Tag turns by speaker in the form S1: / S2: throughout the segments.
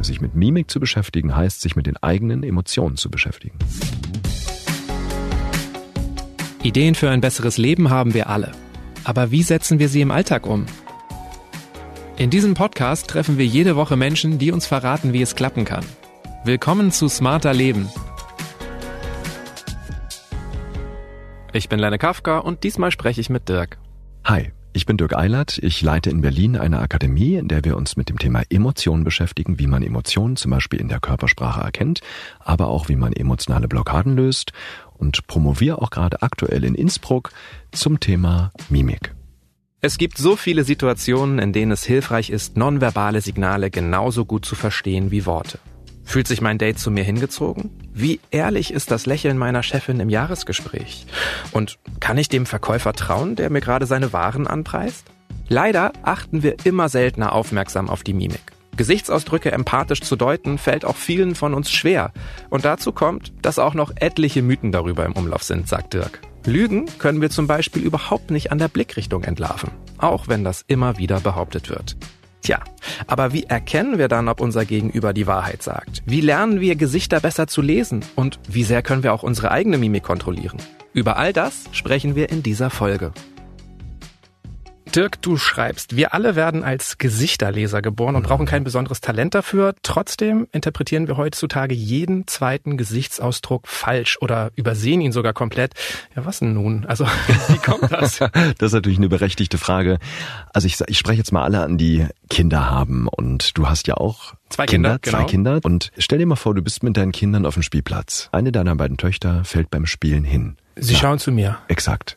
S1: Sich mit Mimik zu beschäftigen heißt, sich mit den eigenen Emotionen zu beschäftigen.
S2: Ideen für ein besseres Leben haben wir alle. Aber wie setzen wir sie im Alltag um? In diesem Podcast treffen wir jede Woche Menschen, die uns verraten, wie es klappen kann. Willkommen zu Smarter Leben. Ich bin Lenne Kafka und diesmal spreche ich mit Dirk.
S1: Hi, ich bin Dirk Eilert. Ich leite in Berlin eine Akademie, in der wir uns mit dem Thema Emotionen beschäftigen, wie man Emotionen zum Beispiel in der Körpersprache erkennt, aber auch wie man emotionale Blockaden löst und promoviere auch gerade aktuell in Innsbruck zum Thema Mimik.
S2: Es gibt so viele Situationen, in denen es hilfreich ist, nonverbale Signale genauso gut zu verstehen wie Worte. Fühlt sich mein Date zu mir hingezogen? Wie ehrlich ist das Lächeln meiner Chefin im Jahresgespräch? Und kann ich dem Verkäufer trauen, der mir gerade seine Waren anpreist? Leider achten wir immer seltener aufmerksam auf die Mimik. Gesichtsausdrücke empathisch zu deuten, fällt auch vielen von uns schwer. Und dazu kommt, dass auch noch etliche Mythen darüber im Umlauf sind, sagt Dirk. Lügen können wir zum Beispiel überhaupt nicht an der Blickrichtung entlarven, auch wenn das immer wieder behauptet wird. Tja, aber wie erkennen wir dann, ob unser Gegenüber die Wahrheit sagt? Wie lernen wir Gesichter besser zu lesen? Und wie sehr können wir auch unsere eigene Mimik kontrollieren? Über all das sprechen wir in dieser Folge. Dirk, du schreibst, wir alle werden als Gesichterleser geboren und brauchen kein besonderes Talent dafür. Trotzdem interpretieren wir heutzutage jeden zweiten Gesichtsausdruck falsch oder übersehen ihn sogar komplett. Ja, was denn nun? Also, wie kommt das?
S1: das ist natürlich eine berechtigte Frage. Also ich, ich spreche jetzt mal alle an, die Kinder haben und du hast ja auch
S2: Zwei Kinder,
S1: Kinder zwei
S2: genau.
S1: Kinder. Und stell dir mal vor, du bist mit deinen Kindern auf dem Spielplatz. Eine deiner beiden Töchter fällt beim Spielen hin.
S2: Sie
S1: Ja,
S2: schauen zu mir.
S1: Exakt.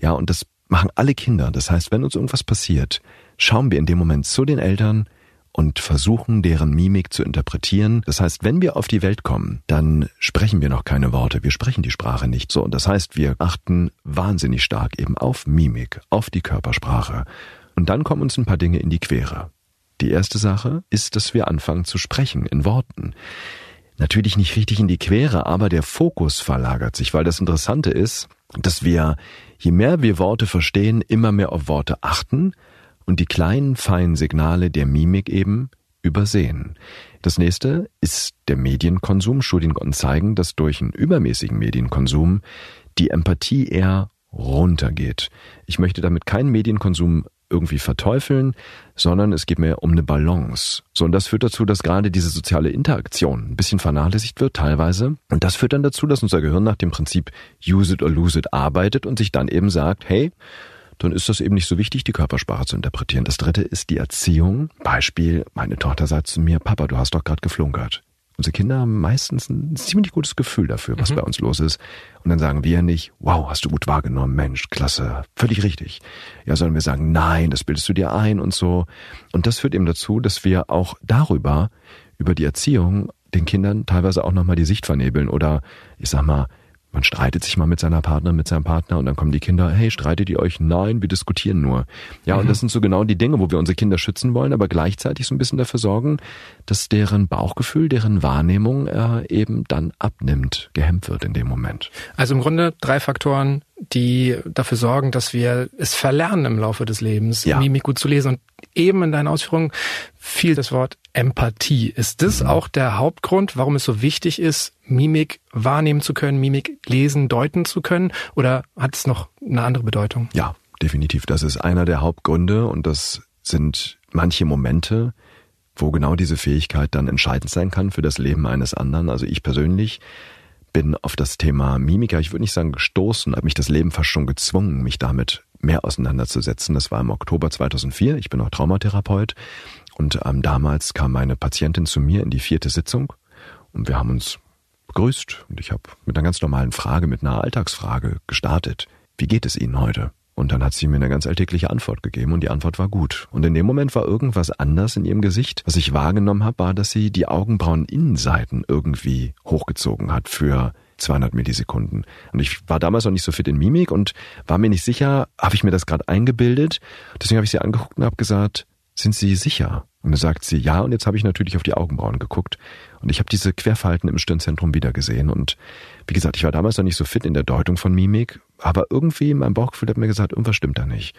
S1: Ja, und das machen alle Kinder. Das heißt, wenn uns irgendwas passiert, schauen wir in dem Moment zu den Eltern und versuchen, deren Mimik zu interpretieren. Das heißt, wenn wir auf die Welt kommen, dann sprechen wir noch keine Worte. Wir sprechen die Sprache nicht. So, und das heißt, wir achten wahnsinnig stark eben auf Mimik, auf die Körpersprache. Und dann kommen uns ein paar Dinge in die Quere. Die erste Sache ist, dass wir anfangen zu sprechen in Worten natürlich nicht richtig in die Quere, aber der Fokus verlagert sich, weil das Interessante ist, dass wir, je mehr wir Worte verstehen, immer mehr auf Worte achten und die kleinen, feinen Signale der Mimik eben übersehen. Das nächste ist der Medienkonsum. Studien zeigen, dass durch einen übermäßigen Medienkonsum die Empathie eher runtergeht. Ich möchte damit keinen Medienkonsum irgendwie verteufeln, sondern es geht mir um eine Balance. So, und das führt dazu, dass gerade diese soziale Interaktion ein bisschen vernachlässigt wird, teilweise. Und das führt dann dazu, dass unser Gehirn nach dem Prinzip use it or lose it arbeitet und sich dann eben sagt, hey, dann ist das eben nicht so wichtig, die Körpersprache zu interpretieren. Das dritte ist die Erziehung. Beispiel, meine Tochter sagt zu mir, Papa, du hast doch gerade geflunkert. Unsere Kinder haben meistens ein ziemlich gutes Gefühl dafür, was bei uns los ist. Und dann sagen wir nicht, wow, hast du gut wahrgenommen, Mensch, klasse, völlig richtig. Ja, sondern wir sagen, nein, das bildest du dir ein und so. Und das führt eben dazu, dass wir auch darüber, über die Erziehung, den Kindern teilweise auch nochmal die Sicht vernebeln oder, ich sag mal, man streitet sich mal mit seiner Partnerin, mit seinem Partner und dann kommen die Kinder, hey, streitet ihr euch? Nein, wir diskutieren nur. Ja, und das sind so genau die Dinge, wo wir unsere Kinder schützen wollen, aber gleichzeitig so ein bisschen dafür sorgen, dass deren Bauchgefühl, deren Wahrnehmung äh, eben dann abnimmt, gehemmt wird in dem Moment.
S2: Also im Grunde drei Faktoren, die dafür sorgen, dass wir es verlernen im Laufe des Lebens,
S1: Ja.
S2: Mimik gut zu lesen. Und eben in deinen Ausführungen fiel das Wort Empathie. Ist das auch der Hauptgrund, warum es so wichtig ist, Mimik wahrnehmen zu können, Mimik lesen, deuten zu können? Oder hat es noch eine andere Bedeutung?
S1: Ja, definitiv. Das ist einer der Hauptgründe und das sind manche Momente, wo genau diese Fähigkeit dann entscheidend sein kann für das Leben eines anderen. Also ich persönlich bin auf das Thema Mimika, ich würde nicht sagen gestoßen, hat mich das Leben fast schon gezwungen, mich damit mehr auseinanderzusetzen. Das war im Oktober 2004. Ich bin auch Traumatherapeut und ähm, damals kam meine Patientin zu mir in die vierte Sitzung und wir haben uns begrüßt und ich habe mit einer ganz normalen Frage, mit einer Alltagsfrage gestartet. Wie geht es Ihnen heute? Und dann hat sie mir eine ganz alltägliche Antwort gegeben und die Antwort war gut. Und in dem Moment war irgendwas anders in ihrem Gesicht. Was ich wahrgenommen habe, war, dass sie die Augenbrauen-Innenseiten irgendwie hochgezogen hat für 200 Millisekunden. Und ich war damals noch nicht so fit in Mimik und war mir nicht sicher, habe ich mir das gerade eingebildet? Deswegen habe ich sie angeguckt und habe gesagt, sind Sie sicher? Und dann sagt sie, ja, und jetzt habe ich natürlich auf die Augenbrauen geguckt und ich habe diese Querfalten im Stirnzentrum wieder gesehen. Und wie gesagt, ich war damals noch nicht so fit in der Deutung von Mimik, aber irgendwie mein Bauchgefühl hat mir gesagt, irgendwas stimmt da nicht.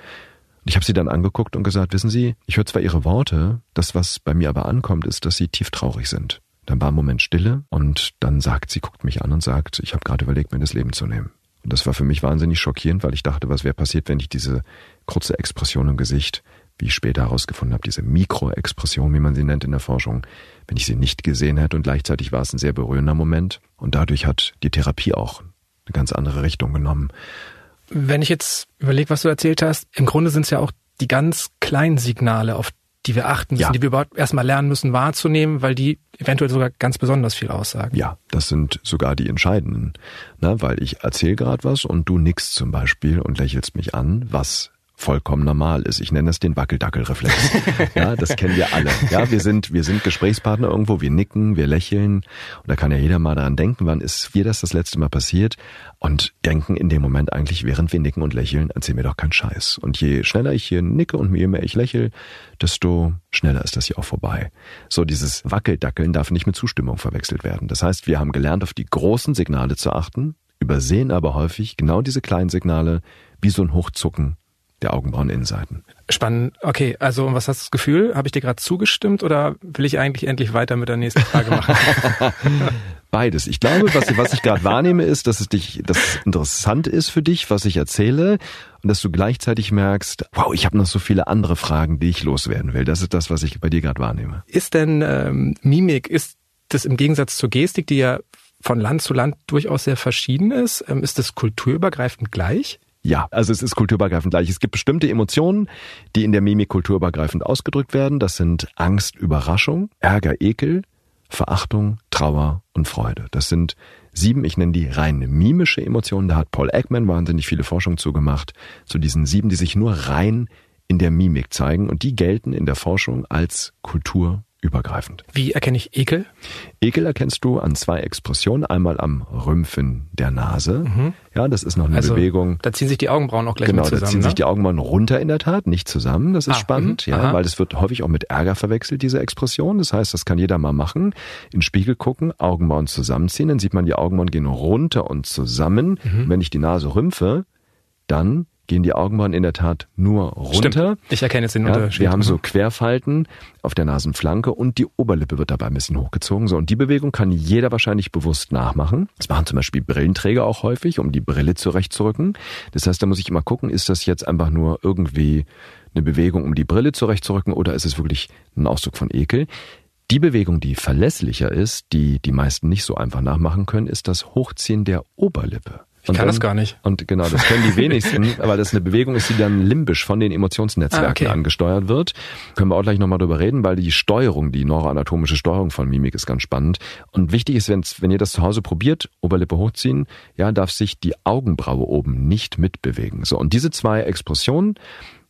S1: Und ich habe sie dann angeguckt und gesagt, wissen Sie, ich höre zwar Ihre Worte, das, was bei mir aber ankommt, ist, dass Sie tief traurig sind. Dann war ein Moment Stille und dann sagt sie, guckt mich an und sagt, ich habe gerade überlegt, mir das Leben zu nehmen. Und das war für mich wahnsinnig schockierend, weil ich dachte, was wäre passiert, wenn ich diese kurze Expression im Gesicht, wie ich später herausgefunden habe, diese Mikroexpression, wie man sie nennt in der Forschung, wenn ich sie nicht gesehen hätte und gleichzeitig war es ein sehr berührender Moment und dadurch hat die Therapie auch eine ganz andere Richtung genommen.
S2: Wenn ich jetzt überlege, was du erzählt hast, im Grunde sind es ja auch die ganz kleinen Signale, auf die wir achten müssen, ja. die wir überhaupt erstmal lernen müssen wahrzunehmen, weil die eventuell sogar ganz besonders viel aussagen.
S1: Ja, das sind sogar die entscheidenden. Na, weil ich erzähle gerade was und du nickst zum Beispiel und lächelst mich an, was vollkommen normal ist. Ich nenne das den Wackeldackelreflex. Ja, das kennen wir alle. Ja, wir sind, wir sind Gesprächspartner irgendwo, wir nicken, wir lächeln. Und da kann ja jeder mal daran denken, wann ist mir das das letzte Mal passiert? Und denken in dem Moment eigentlich, während wir nicken und lächeln, erzähl mir doch keinen Scheiß. Und je schneller ich hier nicke und je mehr ich lächle, desto schneller ist das hier auch vorbei. So, dieses Wackeldackeln darf nicht mit Zustimmung verwechselt werden. Das heißt, wir haben gelernt, auf die großen Signale zu achten, übersehen aber häufig genau diese kleinen Signale wie so ein Hochzucken der Augenbraueninnenseiten.
S2: Spannend. Okay, also was hast du das Gefühl? Habe ich dir gerade zugestimmt oder will ich eigentlich endlich weiter mit der nächsten Frage machen?
S1: Beides. Ich glaube, was, was ich gerade wahrnehme, ist, dass es dich, dass es interessant ist für dich, was ich erzähle, und dass du gleichzeitig merkst, wow, ich habe noch so viele andere Fragen, die ich loswerden will. Das ist das, was ich bei dir gerade wahrnehme.
S2: Ist denn ähm, Mimik, ist das im Gegensatz zur Gestik, die ja von Land zu Land durchaus sehr verschieden ist, ähm, ist das kulturübergreifend gleich?
S1: Ja, also es ist kulturübergreifend gleich. Es gibt bestimmte Emotionen, die in der Mimik kulturübergreifend ausgedrückt werden. Das sind Angst, Überraschung, Ärger, Ekel, Verachtung, Trauer und Freude. Das sind sieben, ich nenne die rein mimische Emotionen. Da hat Paul Ekman wahnsinnig viele Forschung zugemacht, zu diesen sieben, die sich nur rein in der Mimik zeigen. Und die gelten in der Forschung als Kultur übergreifend.
S2: Wie erkenne ich Ekel?
S1: Ekel erkennst du an zwei Expressionen. Einmal am Rümpfen der Nase. Mhm. Ja, das ist noch eine also, Bewegung.
S2: Da ziehen sich die Augenbrauen auch gleich
S1: genau,
S2: zusammen.
S1: Genau, da ziehen
S2: ne?
S1: sich die Augenbrauen runter in der Tat, nicht zusammen. Das ist ah, spannend, mh, ja, aha. weil das wird häufig auch mit Ärger verwechselt, diese Expression. Das heißt, das kann jeder mal machen. In Spiegel gucken, Augenbrauen zusammenziehen, dann sieht man, die Augenbrauen gehen runter und zusammen. Mhm. Und wenn ich die Nase rümpfe, dann gehen die Augenbrauen in der Tat nur runter.
S2: Stimmt. Ich erkenne jetzt den ja, Unterschied.
S1: Wir haben so Querfalten auf der Nasenflanke und die Oberlippe wird dabei ein bisschen hochgezogen. So, und die Bewegung kann jeder wahrscheinlich bewusst nachmachen. Das machen zum Beispiel Brillenträger auch häufig, um die Brille zurechtzurücken. Das heißt, da muss ich immer gucken, ist das jetzt einfach nur irgendwie eine Bewegung, um die Brille zurechtzurücken oder ist es wirklich ein Ausdruck von Ekel? Die Bewegung, die verlässlicher ist, die die meisten nicht so einfach nachmachen können, ist das Hochziehen der Oberlippe.
S2: Ich kann dann, das gar nicht.
S1: Und genau, das können die wenigsten, weil das eine Bewegung ist, die dann limbisch von den Emotionsnetzwerken ah, okay. angesteuert wird. Können wir auch gleich nochmal drüber reden, weil die Steuerung, die neuroanatomische Steuerung von Mimik ist ganz spannend. Und wichtig ist, wenn ihr das zu Hause probiert, Oberlippe hochziehen, ja, darf sich die Augenbraue oben nicht mitbewegen. So, und diese zwei Expressionen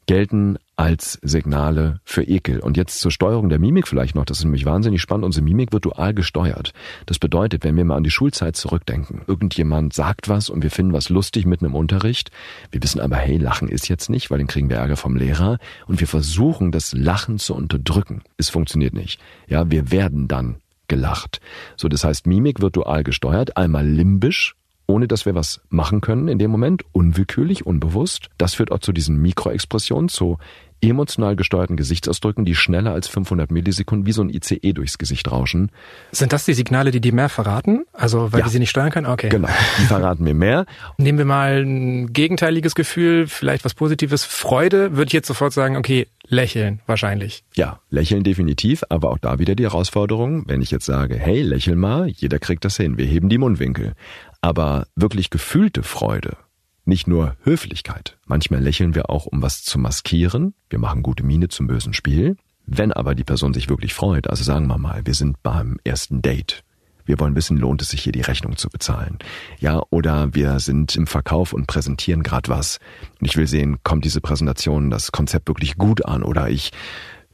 S1: gelten als Signale für Ekel. Und jetzt zur Steuerung der Mimik vielleicht noch, das ist nämlich wahnsinnig spannend. Unsere Mimik wird dual gesteuert. Das bedeutet, wenn wir mal an die Schulzeit zurückdenken, irgendjemand sagt was und wir finden was lustig mitten im Unterricht, wir wissen aber, hey, Lachen ist jetzt nicht, weil dann kriegen wir Ärger vom Lehrer und wir versuchen, das Lachen zu unterdrücken. Es funktioniert nicht. Ja, wir werden dann gelacht. So, das heißt, Mimik wird dual gesteuert, einmal limbisch, ohne dass wir was machen können in dem Moment, unwillkürlich, unbewusst. Das führt auch zu diesen Mikroexpressionen, zu emotional gesteuerten Gesichtsausdrücken, die schneller als 500 Millisekunden wie so ein ICE durchs Gesicht rauschen.
S2: Sind das die Signale, die die mehr verraten? Also weil ja. wir sie nicht steuern können? Okay.
S1: Genau, die verraten mir mehr.
S2: Nehmen wir mal ein gegenteiliges Gefühl, vielleicht was Positives. Freude, würde ich jetzt sofort sagen, okay, lächeln wahrscheinlich.
S1: Ja, lächeln definitiv, aber auch da wieder die Herausforderung, wenn ich jetzt sage, hey, lächel mal, jeder kriegt das hin, wir heben die Mundwinkel. Aber wirklich gefühlte Freude, nicht nur Höflichkeit. Manchmal lächeln wir auch, um was zu maskieren. Wir machen gute Miene zum bösen Spiel. Wenn aber die Person sich wirklich freut, also sagen wir mal, wir sind beim ersten Date. Wir wollen wissen, lohnt es sich hier die Rechnung zu bezahlen? Ja, oder wir sind im Verkauf und präsentieren gerade was. Und ich will sehen, kommt diese Präsentation, das Konzept wirklich gut an? Oder ich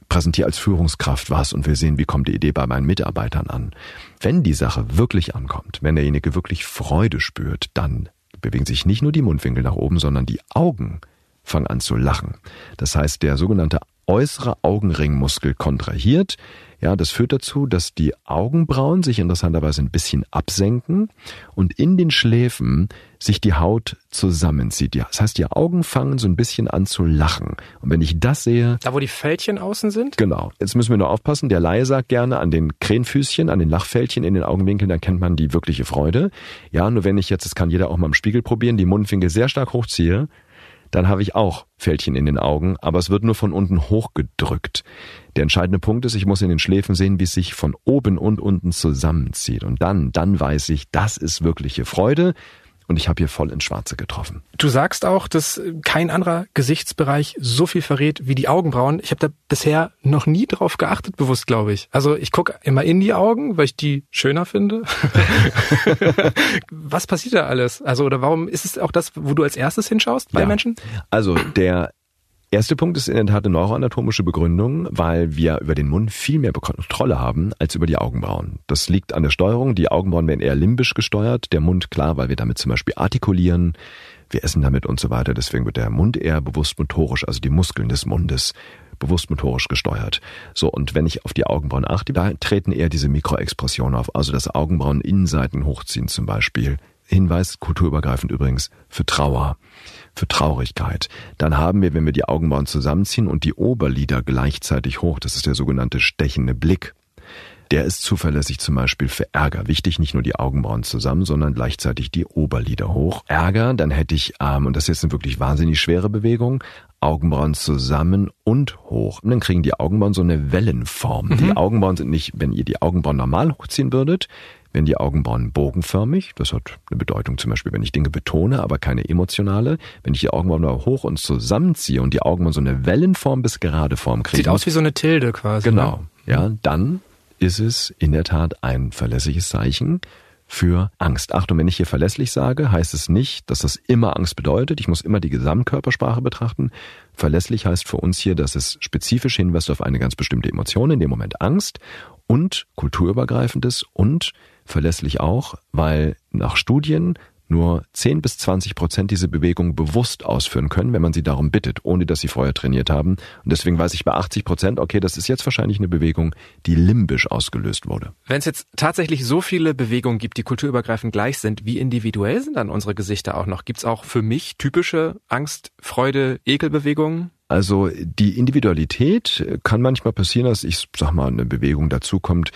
S1: präsentiere als Führungskraft was und will sehen, wie kommt die Idee bei meinen Mitarbeitern an. Wenn die Sache wirklich ankommt, wenn derjenige wirklich Freude spürt, dann bewegen sich nicht nur die Mundwinkel nach oben, sondern die Augen fangen an zu lachen. Das heißt, der sogenannte äußere Augenringmuskel kontrahiert. Ja, das führt dazu, dass die Augenbrauen sich interessanterweise ein bisschen absenken und in den Schläfen sich die Haut zusammenzieht. Ja, das heißt, die Augen fangen so ein bisschen an zu lachen. Und wenn ich das sehe.
S2: Da, wo die Fältchen außen sind?
S1: Genau. Jetzt müssen wir nur aufpassen. Der Laie sagt gerne an den Krähenfüßchen, an den Lachfältchen in den Augenwinkeln, dann kennt man die wirkliche Freude. Ja, nur wenn ich jetzt, das kann jeder auch mal im Spiegel probieren, die Mundwinkel sehr stark hochziehe, dann habe ich auch Fältchen in den Augen, aber es wird nur von unten hochgedrückt. Der entscheidende Punkt ist, ich muss in den Schläfen sehen, wie es sich von oben und unten zusammenzieht. Und dann, dann weiß ich, das ist wirkliche Freude und ich habe hier voll ins Schwarze getroffen.
S2: Du sagst auch, dass kein anderer Gesichtsbereich so viel verrät wie die Augenbrauen. Ich habe da bisher noch nie drauf geachtet, bewusst, glaube ich. Also ich gucke immer in die Augen, weil ich die schöner finde. Was passiert da alles? Also oder warum ist es auch das, wo du als erstes hinschaust bei
S1: ja.
S2: Menschen?
S1: Also der Erster Punkt ist in der Tat eine neuroanatomische Begründung, weil wir über den Mund viel mehr Kontrolle haben als über die Augenbrauen. Das liegt an der Steuerung. Die Augenbrauen werden eher limbisch gesteuert, der Mund klar, weil wir damit zum Beispiel artikulieren, wir essen damit und so weiter. Deswegen wird der Mund eher bewusst motorisch, also die Muskeln des Mundes bewusst motorisch gesteuert. So, und wenn ich auf die Augenbrauen achte, da treten eher diese Mikroexpressionen auf, also das Augenbrauen-Innenseiten hochziehen zum Beispiel. Hinweis, kulturübergreifend übrigens, für Trauer für Traurigkeit. Dann haben wir, wenn wir die Augenbrauen zusammenziehen und die Oberlider gleichzeitig hoch, das ist der sogenannte stechende Blick. Der ist zuverlässig zum Beispiel für Ärger. Wichtig, nicht nur die Augenbrauen zusammen, sondern gleichzeitig die Oberlider hoch. Ärger, dann hätte ich, ähm, und das ist jetzt eine wirklich wahnsinnig schwere Bewegung, Augenbrauen zusammen und hoch. Und dann kriegen die Augenbrauen so eine Wellenform. Mhm. Die Augenbrauen sind nicht, wenn ihr die Augenbrauen normal hochziehen würdet, wenn die Augenbrauen bogenförmig, das hat eine Bedeutung zum Beispiel, wenn ich Dinge betone, aber keine emotionale, wenn ich die Augenbrauen hoch und zusammenziehe und die Augenbrauen so eine Wellenform bis gerade Form kriegen.
S2: Sieht aus wie so eine Tilde quasi.
S1: Genau,
S2: ne?
S1: ja, dann ist es in der Tat ein verlässliches Zeichen für Angst. Achtung, wenn ich hier verlässlich sage, heißt es nicht, dass das immer Angst bedeutet. Ich muss immer die Gesamtkörpersprache betrachten. Verlässlich heißt für uns hier, dass es spezifisch hinweist auf eine ganz bestimmte Emotion, in dem Moment Angst und kulturübergreifendes und verlässlich auch, weil nach Studien nur 10 bis 20 Prozent diese Bewegung bewusst ausführen können, wenn man sie darum bittet, ohne dass sie vorher trainiert haben. Und deswegen weiß ich bei 80 Prozent, okay, das ist jetzt wahrscheinlich eine Bewegung, die limbisch ausgelöst wurde.
S2: Wenn es jetzt tatsächlich so viele Bewegungen gibt, die kulturübergreifend gleich sind, wie individuell sind dann unsere Gesichter auch noch? Gibt es auch für mich typische Angst, Freude, Ekelbewegungen?
S1: Also die Individualität kann manchmal passieren, dass ich sag mal eine Bewegung dazukommt,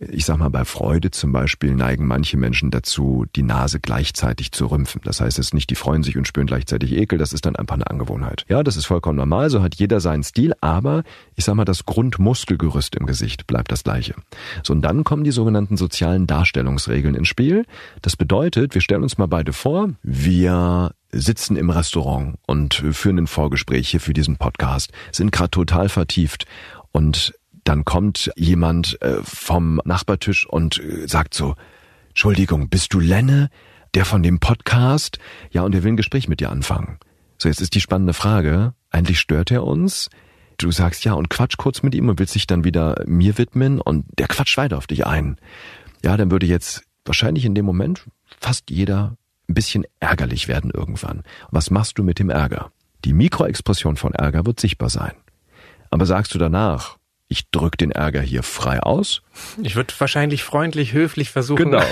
S1: ich sag mal, bei Freude zum Beispiel neigen manche Menschen dazu, die Nase gleichzeitig zu rümpfen. Das heißt es nicht, die freuen sich und spüren gleichzeitig Ekel, das ist dann einfach eine Angewohnheit. Ja, das ist vollkommen normal, so hat jeder seinen Stil, aber ich sag mal, das Grundmuskelgerüst im Gesicht bleibt das gleiche. So, und dann kommen die sogenannten sozialen Darstellungsregeln ins Spiel. Das bedeutet, wir stellen uns mal beide vor, wir sitzen im Restaurant und führen ein Vorgespräch hier für diesen Podcast, sind gerade total vertieft und dann kommt jemand äh, vom Nachbartisch und äh, sagt so, Entschuldigung, bist du Lenne, der von dem Podcast? Ja, und er will ein Gespräch mit dir anfangen. So, jetzt ist die spannende Frage, eigentlich stört er uns? Du sagst ja und quatsch kurz mit ihm und willst dich dann wieder mir widmen und der quatscht weiter auf dich ein. Ja, dann würde jetzt wahrscheinlich in dem Moment fast jeder ein bisschen ärgerlich werden irgendwann. Was machst du mit dem Ärger? Die Mikroexpression von Ärger wird sichtbar sein. Aber sagst du danach, ich drück den Ärger hier frei aus.
S2: Ich würde wahrscheinlich freundlich, höflich versuchen.
S1: Genau.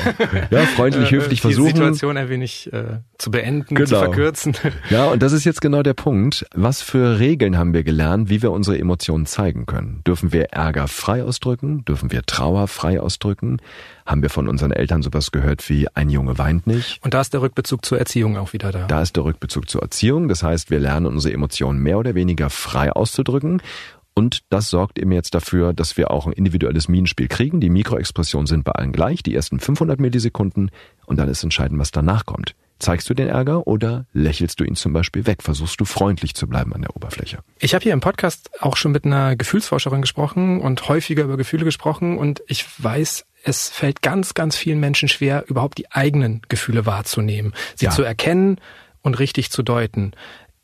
S1: Ja, freundlich, höflich
S2: die
S1: versuchen.
S2: Die Situation ein wenig äh, zu beenden, genau. zu verkürzen.
S1: Ja, und das ist jetzt genau der Punkt. Was für Regeln haben wir gelernt, wie wir unsere Emotionen zeigen können? Dürfen wir Ärger frei ausdrücken? Dürfen wir Trauer frei ausdrücken? Haben wir von unseren Eltern sowas gehört wie ein Junge weint nicht?
S2: Und da ist der Rückbezug zur Erziehung auch wieder da.
S1: Da ist der Rückbezug zur Erziehung. Das heißt, wir lernen unsere Emotionen mehr oder weniger frei auszudrücken. Und das sorgt eben jetzt dafür, dass wir auch ein individuelles Minenspiel kriegen. Die Mikroexpressionen sind bei allen gleich, die ersten 500 Millisekunden. Und dann ist entscheidend, was danach kommt. Zeigst du den Ärger oder lächelst du ihn zum Beispiel weg? Versuchst du freundlich zu bleiben an der Oberfläche?
S2: Ich habe hier im Podcast auch schon mit einer Gefühlsforscherin gesprochen und häufiger über Gefühle gesprochen und ich weiß, es fällt ganz, ganz vielen Menschen schwer, überhaupt die eigenen Gefühle wahrzunehmen, sie ja. zu erkennen und richtig zu deuten.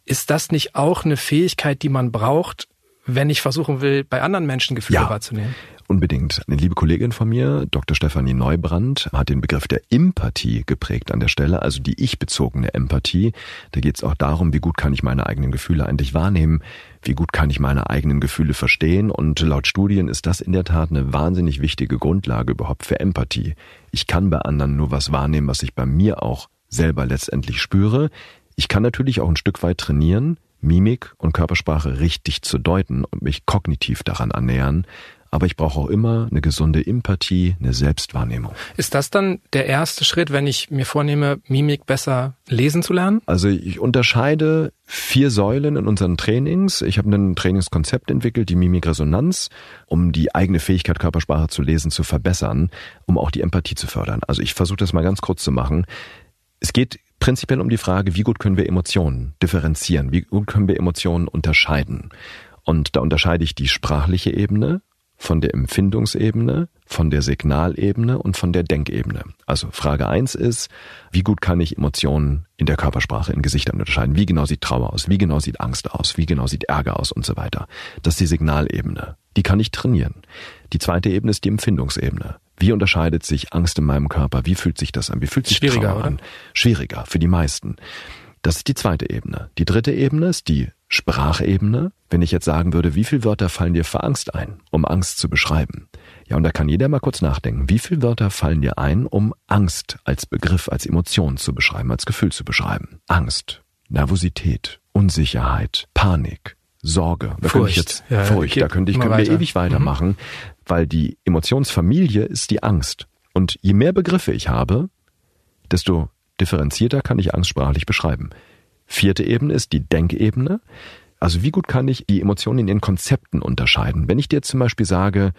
S2: Ist das nicht auch eine Fähigkeit, die man braucht, wenn ich versuchen will, bei anderen Menschen Gefühle
S1: ja.
S2: wahrzunehmen.
S1: Unbedingt. Eine liebe Kollegin von mir, Dr. Stefanie Neubrand, hat den Begriff der Empathie geprägt an der Stelle, also die ich-bezogene Empathie. Da geht es auch darum, wie gut kann ich meine eigenen Gefühle eigentlich wahrnehmen, wie gut kann ich meine eigenen Gefühle verstehen und laut Studien ist das in der Tat eine wahnsinnig wichtige Grundlage überhaupt für Empathie. Ich kann bei anderen nur was wahrnehmen, was ich bei mir auch selber letztendlich spüre. Ich kann natürlich auch ein Stück weit trainieren, Mimik und Körpersprache richtig zu deuten und mich kognitiv daran annähern aber ich brauche auch immer eine gesunde Empathie, eine Selbstwahrnehmung.
S2: Ist das dann der erste Schritt, wenn ich mir vornehme, Mimik besser lesen zu lernen?
S1: Also ich unterscheide vier Säulen in unseren Trainings. Ich habe ein Trainingskonzept entwickelt, die Mimikresonanz, um die eigene Fähigkeit, Körpersprache zu lesen, zu verbessern, um auch die Empathie zu fördern. Also ich versuche das mal ganz kurz zu machen. Es geht prinzipiell um die Frage, wie gut können wir Emotionen differenzieren, wie gut können wir Emotionen unterscheiden. Und da unterscheide ich die sprachliche Ebene von der Empfindungsebene, von der Signalebene und von der Denkebene. Also Frage eins ist, wie gut kann ich Emotionen in der Körpersprache in Gesichtern unterscheiden? Wie genau sieht Trauer aus? Wie genau sieht Angst aus? Wie genau sieht Ärger aus und so weiter? Das ist die Signalebene. Die kann ich trainieren. Die zweite Ebene ist die Empfindungsebene. Wie unterscheidet sich Angst in meinem Körper? Wie fühlt sich das an? Wie fühlt sich
S2: Schwieriger,
S1: Trauer an? Schwieriger für die meisten. Das ist die zweite Ebene. Die dritte Ebene ist die Sprachebene. Wenn ich jetzt sagen würde, wie viele Wörter fallen dir für Angst ein, um Angst zu beschreiben? Ja, und da kann jeder mal kurz nachdenken. Wie viele Wörter fallen dir ein, um Angst als Begriff, als Emotion zu beschreiben, als Gefühl zu beschreiben? Angst, Nervosität, Unsicherheit, Panik, Sorge. Da Furcht. Ich jetzt, ja, Furcht. Da könnte ich, können wir ewig weitermachen, mhm. Weil die Emotionsfamilie ist die Angst. Und je mehr Begriffe ich habe, desto differenzierter kann ich Angst sprachlich beschreiben. Vierte Ebene ist die Denkebene. Also wie gut kann ich die Emotionen in ihren Konzepten unterscheiden? Wenn ich dir zum Beispiel sage,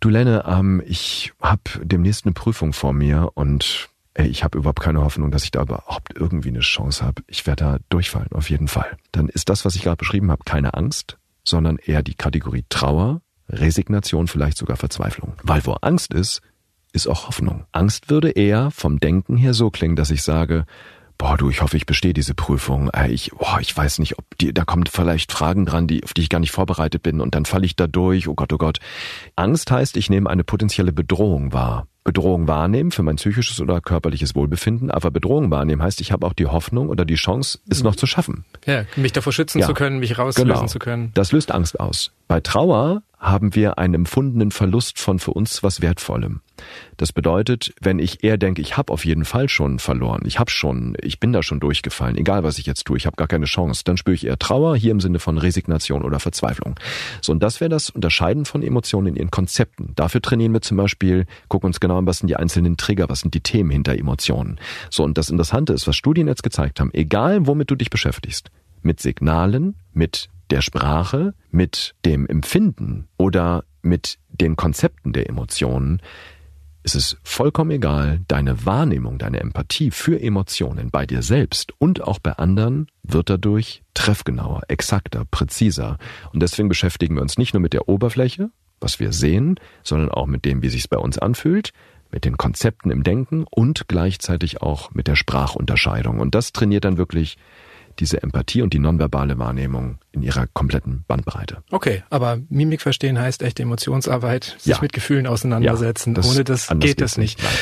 S1: du Lenne, ähm, ich habe demnächst eine Prüfung vor mir und ey, ich habe überhaupt keine Hoffnung, dass ich da überhaupt irgendwie eine Chance habe. Ich werde da durchfallen, auf jeden Fall. Dann ist das, was ich gerade beschrieben habe, keine Angst, sondern eher die Kategorie Trauer, Resignation, vielleicht sogar Verzweiflung. Weil wo Angst ist, ist auch Hoffnung. Angst würde eher vom Denken her so klingen, dass ich sage, boah, du, ich hoffe, ich bestehe diese Prüfung. Äh, ich, boah, ich weiß nicht, ob die, da kommen vielleicht Fragen dran, die, auf die ich gar nicht vorbereitet bin und dann falle ich da durch. Oh Gott, oh Gott. Angst heißt, ich nehme eine potenzielle Bedrohung wahr. Bedrohung wahrnehmen für mein psychisches oder körperliches Wohlbefinden, aber Bedrohung wahrnehmen heißt, ich habe auch die Hoffnung oder die Chance, es noch zu schaffen.
S2: Ja, mich davor schützen ja, zu können, mich rauslösen genau. zu können.
S1: Das löst Angst aus. Bei Trauer haben wir einen empfundenen Verlust von für uns was Wertvollem. Das bedeutet, wenn ich eher denke, ich habe auf jeden Fall schon verloren, ich habe schon, ich bin da schon durchgefallen, egal was ich jetzt tue, ich habe gar keine Chance, dann spüre ich eher Trauer, hier im Sinne von Resignation oder Verzweiflung. So, und das wäre das Unterscheiden von Emotionen in ihren Konzepten. Dafür trainieren wir zum Beispiel, gucken uns genau an, was sind die einzelnen Trigger, was sind die Themen hinter Emotionen. So, und das Interessante ist, was Studien jetzt gezeigt haben, egal womit du dich beschäftigst, mit Signalen, mit der Sprache, mit dem Empfinden oder mit den Konzepten der Emotionen, ist es vollkommen egal, deine Wahrnehmung, deine Empathie für Emotionen bei dir selbst und auch bei anderen wird dadurch treffgenauer, exakter, präziser. Und deswegen beschäftigen wir uns nicht nur mit der Oberfläche, was wir sehen, sondern auch mit dem, wie sich bei uns anfühlt, mit den Konzepten im Denken und gleichzeitig auch mit der Sprachunterscheidung. Und das trainiert dann wirklich diese Empathie und die nonverbale Wahrnehmung in ihrer kompletten Bandbreite.
S2: Okay, aber Mimik verstehen heißt echte Emotionsarbeit, sich ja. mit Gefühlen auseinandersetzen. Ja, das Ohne das geht das nicht. Nein.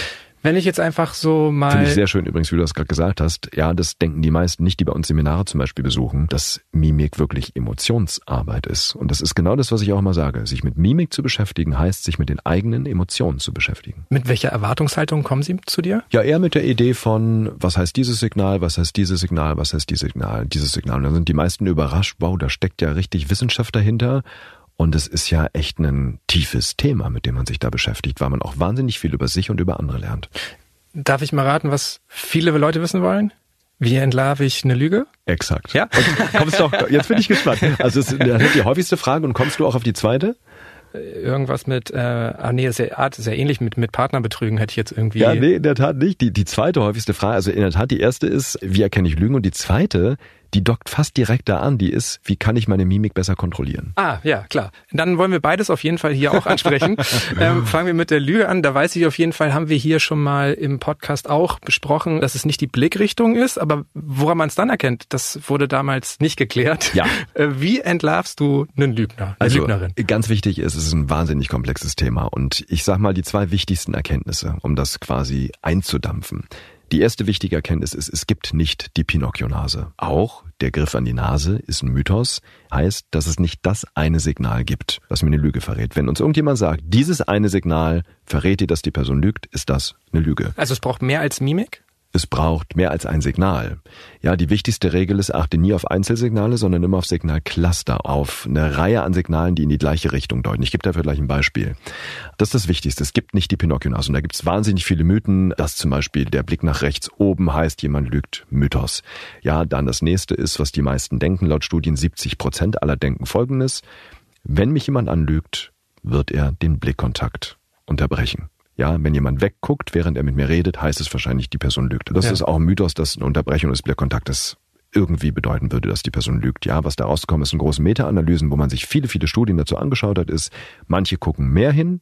S2: Wenn ich jetzt einfach so mal.
S1: Finde ich sehr schön übrigens, wie du das gerade gesagt hast. Ja, das denken die meisten nicht, die bei uns Seminare zum Beispiel besuchen, dass Mimik wirklich Emotionsarbeit ist. Und das ist genau das, was ich auch immer sage. Sich mit Mimik zu beschäftigen, heißt, sich mit den eigenen Emotionen zu beschäftigen.
S2: Mit welcher Erwartungshaltung kommen Sie zu dir?
S1: Ja, eher mit der Idee von, was heißt dieses Signal, was heißt dieses Signal, was heißt dieses Signal, dieses Signal. Und dann sind die meisten überrascht, wow, da steckt ja richtig Wissenschaft dahinter. Und es ist ja echt ein tiefes Thema, mit dem man sich da beschäftigt, weil man auch wahnsinnig viel über sich und über andere lernt.
S2: Darf ich mal raten, was viele Leute wissen wollen? Wie entlarve ich eine Lüge?
S1: Exakt. Ja. Und kommst du auch, jetzt bin ich gespannt. Also es ist die häufigste Frage und kommst du auch auf die zweite?
S2: Irgendwas mit, äh, ah nee, ja, ist ja ähnlich mit, mit Partnerbetrügen hätte ich jetzt irgendwie.
S1: Ja, nee, in der Tat nicht. Die, die zweite häufigste Frage, also in der Tat, die erste ist, wie erkenne ich Lügen? Und die zweite, die dockt fast direkt da an. Die ist, wie kann ich meine Mimik besser kontrollieren?
S2: Ah, ja, klar. Dann wollen wir beides auf jeden Fall hier auch ansprechen. ähm, fangen wir mit der Lüge an. Da weiß ich auf jeden Fall, haben wir hier schon mal im Podcast auch besprochen, dass es nicht die Blickrichtung ist, aber woran man es dann erkennt, das wurde damals nicht geklärt.
S1: Ja.
S2: Äh, wie entlarvst du einen Lügner, eine
S1: also,
S2: Lügnerin?
S1: Ganz wichtig ist, es ist ein wahnsinnig komplexes Thema und ich sag mal die zwei wichtigsten Erkenntnisse, um das quasi einzudampfen. Die erste wichtige Erkenntnis ist, es gibt nicht die Pinocchio-Nase. Auch der Griff an die Nase ist ein Mythos, heißt, dass es nicht das eine Signal gibt, was mir eine Lüge verrät. Wenn uns irgendjemand sagt, dieses eine Signal verrät dir, dass die Person lügt, ist das eine Lüge.
S2: Also es braucht mehr als Mimik?
S1: Es braucht mehr als ein Signal. Ja, die wichtigste Regel ist, achte nie auf Einzelsignale, sondern immer auf Signalcluster, auf eine Reihe an Signalen, die in die gleiche Richtung deuten. Ich gebe dafür gleich ein Beispiel. Das ist das Wichtigste. Es gibt nicht die Pinocchio-Nase. Und da gibt es wahnsinnig viele Mythen, dass zum Beispiel der Blick nach rechts oben heißt, jemand lügt. Mythos. Ja, dann das nächste ist, was die meisten denken. Laut Studien 70 Prozent aller denken folgendes. Wenn mich jemand anlügt, wird er den Blickkontakt unterbrechen. Ja, wenn jemand wegguckt, während er mit mir redet, heißt es wahrscheinlich, die Person lügt. Das ja. ist auch ein Mythos, dass eine Unterbrechung des Blickkontaktes irgendwie bedeuten würde, dass die Person lügt. Ja, was da rausgekommen ist, in großen Meta-Analysen, wo man sich viele, viele Studien dazu angeschaut hat, ist, manche gucken mehr hin,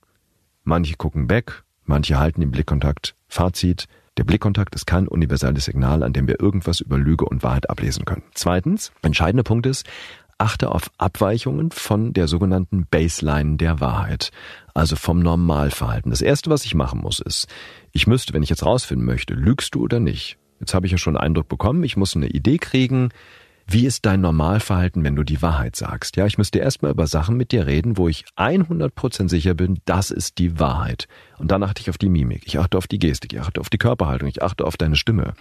S1: manche gucken weg, manche halten den Blickkontakt. Fazit, der Blickkontakt ist kein universelles Signal, an dem wir irgendwas über Lüge und Wahrheit ablesen können. Zweitens, entscheidender Punkt ist, achte auf Abweichungen von der sogenannten Baseline der Wahrheit, also vom Normalverhalten. Das erste, was ich machen muss, ist, ich müsste, wenn ich jetzt rausfinden möchte, lügst du oder nicht? Jetzt habe ich ja schon einen Eindruck bekommen, ich muss eine Idee kriegen, wie ist dein Normalverhalten, wenn du die Wahrheit sagst? Ja, ich müsste erstmal über Sachen mit dir reden, wo ich 100% sicher bin, das ist die Wahrheit. Und dann achte ich auf die Mimik, ich achte auf die Gestik, ich achte auf die Körperhaltung, ich achte auf deine Stimme.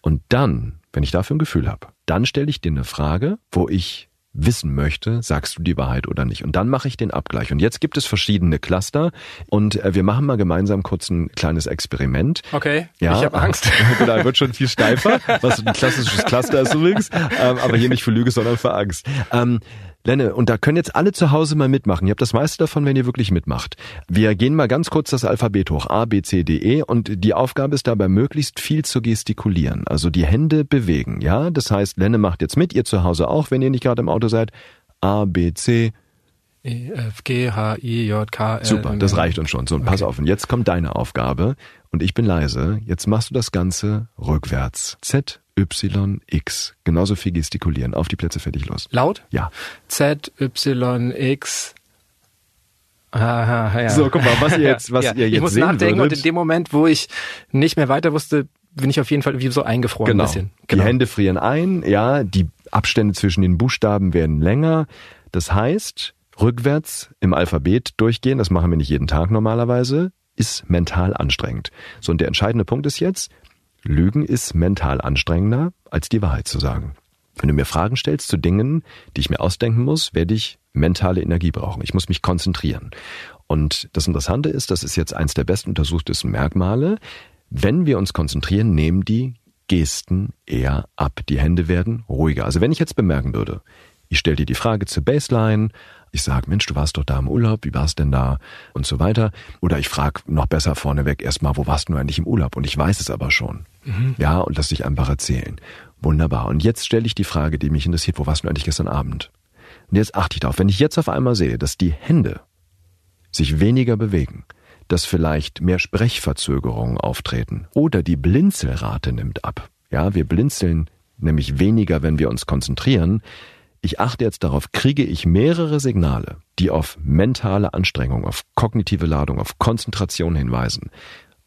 S1: Und dann, wenn ich dafür ein Gefühl habe, dann stelle ich dir eine Frage, wo ich wissen möchte, sagst du die Wahrheit oder nicht. Und dann mache ich den Abgleich. Und jetzt gibt es verschiedene Cluster und äh, wir machen mal gemeinsam kurz ein kleines Experiment.
S2: Okay, ja, ich habe Angst.
S1: da wird schon viel steifer, was ein klassisches Cluster ist übrigens, ähm, aber hier nicht für Lüge, sondern für Angst. Ähm, Lenne, und da können jetzt alle zu Hause mal mitmachen. Ihr habt das meiste davon, wenn ihr wirklich mitmacht. Wir gehen mal ganz kurz das Alphabet hoch. A, B, C, D, E. Und die Aufgabe ist dabei, möglichst viel zu gestikulieren. Also die Hände bewegen, ja? Das heißt, Lenne macht jetzt mit, ihr zu Hause auch, wenn ihr nicht gerade im Auto seid. A, B, C,
S2: E, F, G, H, I, J, K, L.
S1: Super, das reicht uns schon. So, und pass auf. Und jetzt kommt deine Aufgabe. Und ich bin leise. Jetzt machst du das Ganze rückwärts. Z, Y, X. Genauso viel gestikulieren. Auf die Plätze fertig los.
S2: Laut?
S1: Ja.
S2: Z, Y, X. Aha, ja.
S1: So, guck mal, was ihr jetzt, was ja. ihr jetzt
S2: ich muss
S1: sehen
S2: nachdenken
S1: würdet.
S2: und in dem Moment, wo ich nicht mehr weiter wusste, bin ich auf jeden Fall wie so eingefroren
S1: genau.
S2: ein bisschen.
S1: Genau. Die Hände frieren ein, ja, die Abstände zwischen den Buchstaben werden länger. Das heißt, rückwärts im Alphabet durchgehen, das machen wir nicht jeden Tag normalerweise, ist mental anstrengend. So, und der entscheidende Punkt ist jetzt, Lügen ist mental anstrengender, als die Wahrheit zu sagen. Wenn du mir Fragen stellst zu Dingen, die ich mir ausdenken muss, werde ich mentale Energie brauchen. Ich muss mich konzentrieren. Und das Interessante ist, das ist jetzt eins der besten untersuchtesten Merkmale. Wenn wir uns konzentrieren, nehmen die Gesten eher ab. Die Hände werden ruhiger. Also wenn ich jetzt bemerken würde, ich stelle dir die Frage zur Baseline, ich sage, Mensch, du warst doch da im Urlaub, wie war's denn da und so weiter. Oder ich frage noch besser vorneweg erstmal, wo warst du eigentlich im Urlaub? Und ich weiß es aber schon. Mhm. Ja, und lass dich einfach erzählen. Wunderbar. Und jetzt stelle ich die Frage, die mich interessiert, wo warst du eigentlich gestern Abend? Und jetzt achte ich darauf, wenn ich jetzt auf einmal sehe, dass die Hände sich weniger bewegen, dass vielleicht mehr Sprechverzögerungen auftreten oder die Blinzelrate nimmt ab. Ja, wir blinzeln nämlich weniger, wenn wir uns konzentrieren, ich achte jetzt darauf, kriege ich mehrere Signale, die auf mentale Anstrengung, auf kognitive Ladung, auf Konzentration hinweisen,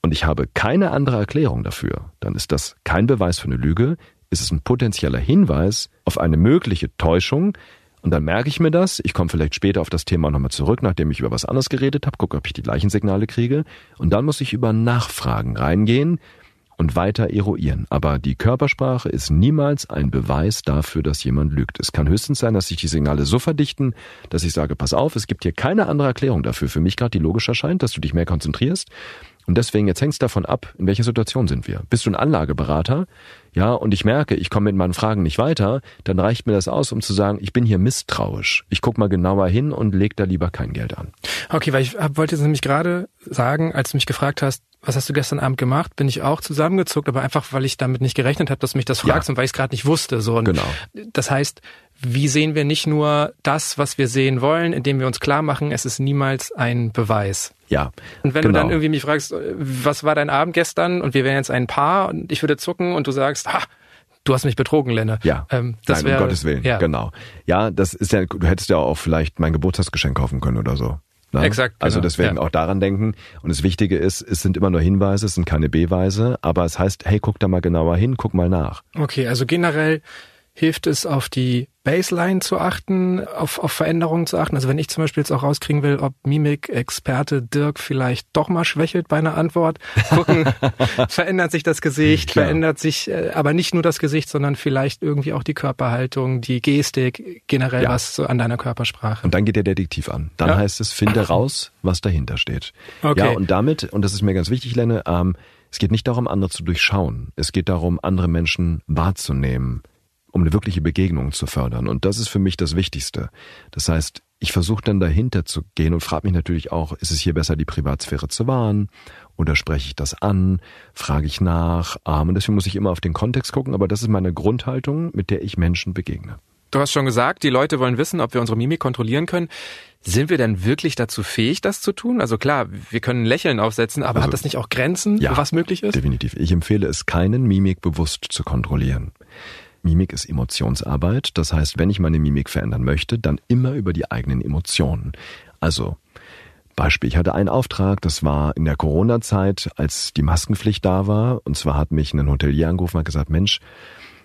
S1: und ich habe keine andere Erklärung dafür, dann ist das kein Beweis für eine Lüge, ist es ein potenzieller Hinweis auf eine mögliche Täuschung, und dann merke ich mir das, ich komme vielleicht später auf das Thema nochmal zurück, nachdem ich über was anderes geredet habe, gucke, ob ich die gleichen Signale kriege, und dann muss ich über Nachfragen reingehen, und weiter eruieren. Aber die Körpersprache ist niemals ein Beweis dafür, dass jemand lügt. Es kann höchstens sein, dass sich die Signale so verdichten, dass ich sage, pass auf, es gibt hier keine andere Erklärung dafür. Für mich gerade die logisch erscheint, dass du dich mehr konzentrierst. Und deswegen, jetzt hängt davon ab, in welcher Situation sind wir. Bist du ein Anlageberater? Ja, und ich merke, ich komme mit meinen Fragen nicht weiter, dann reicht mir das aus, um zu sagen, ich bin hier misstrauisch. Ich guck mal genauer hin und leg da lieber kein Geld an.
S2: Okay, weil ich hab, wollte jetzt nämlich gerade sagen, als du mich gefragt hast, was hast du gestern Abend gemacht? Bin ich auch zusammengezuckt, aber einfach, weil ich damit nicht gerechnet habe, dass du mich das fragst ja. und weil ich es gerade nicht wusste. So. Und
S1: genau.
S2: Das heißt, wie sehen wir nicht nur das, was wir sehen wollen, indem wir uns klar machen, es ist niemals ein Beweis.
S1: Ja.
S2: Und wenn genau. du dann irgendwie mich fragst, was war dein Abend gestern und wir wären jetzt ein Paar und ich würde zucken und du sagst, ha, du hast mich betrogen, Lenne.
S1: Ja. Ähm, das Nein, wär, um Gottes Willen. Ja. Genau. Ja, das ist ja, du hättest ja auch vielleicht mein Geburtstagsgeschenk kaufen können oder so.
S2: Ne? Exakt.
S1: Also genau. Also deswegen ja. auch daran denken. Und das Wichtige ist, es sind immer nur Hinweise, es sind keine Beweise, aber es heißt, hey, guck da mal genauer hin, guck mal nach.
S2: Okay, also generell hilft es, auf die Baseline zu achten, auf, auf Veränderungen zu achten. Also wenn ich zum Beispiel jetzt auch rauskriegen will, ob Mimik-Experte Dirk vielleicht doch mal schwächelt bei einer Antwort, gucken, verändert sich das Gesicht, Klar. verändert sich äh, aber nicht nur das Gesicht, sondern vielleicht irgendwie auch die Körperhaltung, die Gestik, generell ja. was so an deiner Körpersprache.
S1: Und dann geht der Detektiv an. Dann ja. heißt es, finde raus, was dahinter steht. Okay. Ja, und damit, und das ist mir ganz wichtig, Lenne, ähm, es geht nicht darum, andere zu durchschauen. Es geht darum, andere Menschen wahrzunehmen um eine wirkliche Begegnung zu fördern. Und das ist für mich das Wichtigste. Das heißt, ich versuche dann dahinter zu gehen und frage mich natürlich auch, ist es hier besser, die Privatsphäre zu wahren? Oder spreche ich das an? Frage ich nach? Und deswegen muss ich immer auf den Kontext gucken, aber das ist meine Grundhaltung, mit der ich Menschen begegne.
S2: Du hast schon gesagt, die Leute wollen wissen, ob wir unsere Mimik kontrollieren können. Sind wir denn wirklich dazu fähig, das zu tun? Also klar, wir können Lächeln aufsetzen, aber also, hat das nicht auch Grenzen,
S1: ja,
S2: was möglich ist?
S1: Definitiv. Ich empfehle es, keinen Mimik bewusst zu kontrollieren. Mimik ist Emotionsarbeit. Das heißt, wenn ich meine Mimik verändern möchte, dann immer über die eigenen Emotionen. Also, Beispiel, ich hatte einen Auftrag, das war in der Corona-Zeit, als die Maskenpflicht da war. Und zwar hat mich ein Hotelier angerufen und gesagt, Mensch,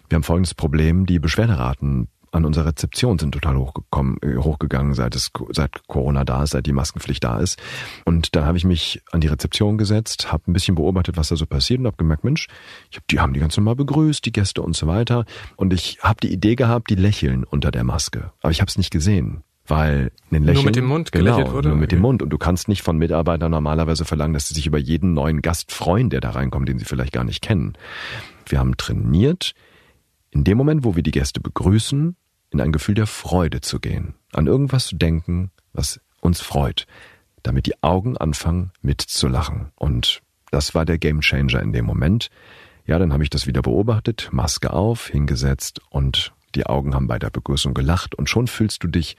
S1: wir haben folgendes Problem, die Beschwerderaten an unserer Rezeption sind total hochgekommen, äh, hochgegangen, seit es seit Corona da ist, seit die Maskenpflicht da ist. Und da habe ich mich an die Rezeption gesetzt, habe ein bisschen beobachtet, was da so passiert und habe gemerkt, Mensch, ich hab, die haben die ganz normal begrüßt, die Gäste und so weiter. Und ich habe die Idee gehabt, die lächeln unter der Maske, aber ich habe es nicht gesehen weil ein Lächeln
S2: nur mit dem Mund
S1: genau,
S2: gelächelt wurde.
S1: Nur mit dem Mund und du kannst nicht von Mitarbeitern normalerweise verlangen, dass sie sich über jeden neuen Gast freuen, der da reinkommt, den sie vielleicht gar nicht kennen. Wir haben trainiert, in dem Moment, wo wir die Gäste begrüßen, in ein Gefühl der Freude zu gehen, an irgendwas zu denken, was uns freut, damit die Augen anfangen mitzulachen. Und das war der Gamechanger in dem Moment. Ja, dann habe ich das wieder beobachtet, Maske auf, hingesetzt und die Augen haben bei der Begrüßung gelacht und schon fühlst du dich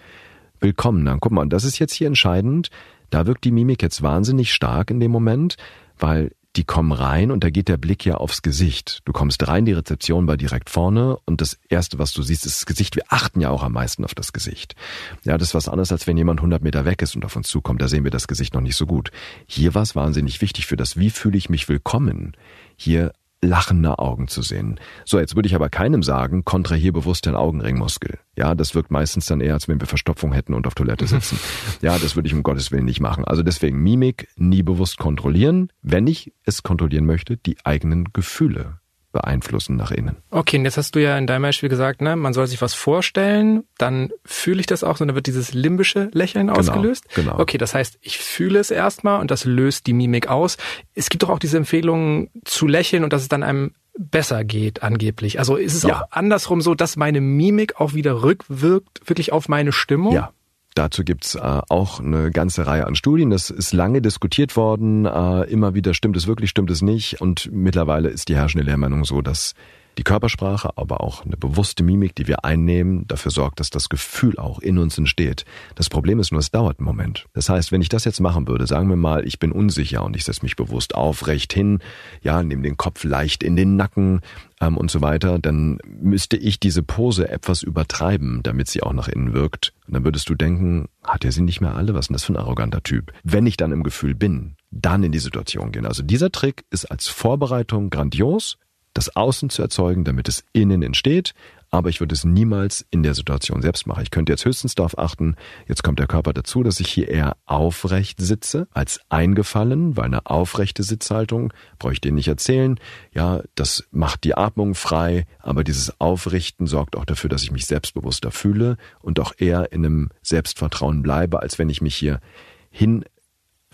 S1: willkommen. Dann guck mal, und das ist jetzt hier entscheidend. Da wirkt die Mimik jetzt wahnsinnig stark in dem Moment, weil die kommen rein und da geht der Blick ja aufs Gesicht. Du kommst rein, die Rezeption war direkt vorne und das erste, was du siehst, ist das Gesicht. Wir achten ja auch am meisten auf das Gesicht. Ja, das ist was anderes, als wenn jemand 100 Meter weg ist und auf uns zukommt. Da sehen wir das Gesicht noch nicht so gut. Hier war es wahnsinnig wichtig für das, wie fühle ich mich willkommen. Hier lachende Augen zu sehen. So, jetzt würde ich aber keinem sagen, kontrahier bewusst den Augenringmuskel. Ja, das wirkt meistens dann eher, als wenn wir Verstopfung hätten und auf Toilette sitzen. ja, das würde ich um Gottes Willen nicht machen. Also deswegen Mimik nie bewusst kontrollieren. Wenn ich es kontrollieren möchte, die eigenen Gefühle beeinflussen nach innen.
S2: Okay, und jetzt hast du ja in deinem Beispiel gesagt, ne, man soll sich was vorstellen, dann fühle ich das auch, dann wird dieses limbische Lächeln genau, ausgelöst. Genau. Okay, das heißt, ich fühle es erstmal und das löst die Mimik aus. Es gibt doch auch diese Empfehlung zu lächeln und dass es dann einem besser geht, angeblich. Also ist es ja. auch andersrum so, dass meine Mimik auch wieder rückwirkt, wirklich auf meine Stimmung?
S1: Ja, Dazu gibt's äh, auch eine ganze Reihe an Studien. Das ist lange diskutiert worden. Äh, immer wieder stimmt es wirklich, stimmt es nicht. Und mittlerweile ist die herrschende Lehrmeinung so, dass die Körpersprache, aber auch eine bewusste Mimik, die wir einnehmen, dafür sorgt, dass das Gefühl auch in uns entsteht. Das Problem ist nur, es dauert einen Moment. Das heißt, wenn ich das jetzt machen würde, sagen wir mal, ich bin unsicher und ich setze mich bewusst aufrecht hin, ja, nehme den Kopf leicht in den Nacken ähm, und so weiter, dann müsste ich diese Pose etwas übertreiben, damit sie auch nach innen wirkt. Und dann würdest du denken, hat er sie nicht mehr alle? Was ist denn das für ein arroganter Typ? Wenn ich dann im Gefühl bin, dann in die Situation gehen. Also dieser Trick ist als Vorbereitung grandios, das Außen zu erzeugen, damit es innen entsteht. Aber ich würde es niemals in der Situation selbst machen. Ich könnte jetzt höchstens darauf achten, jetzt kommt der Körper dazu, dass ich hier eher aufrecht sitze als eingefallen, weil eine aufrechte Sitzhaltung, brauche ich dir nicht erzählen, ja, das macht die Atmung frei, aber dieses Aufrichten sorgt auch dafür, dass ich mich selbstbewusster fühle und auch eher in einem Selbstvertrauen bleibe, als wenn ich mich hier hin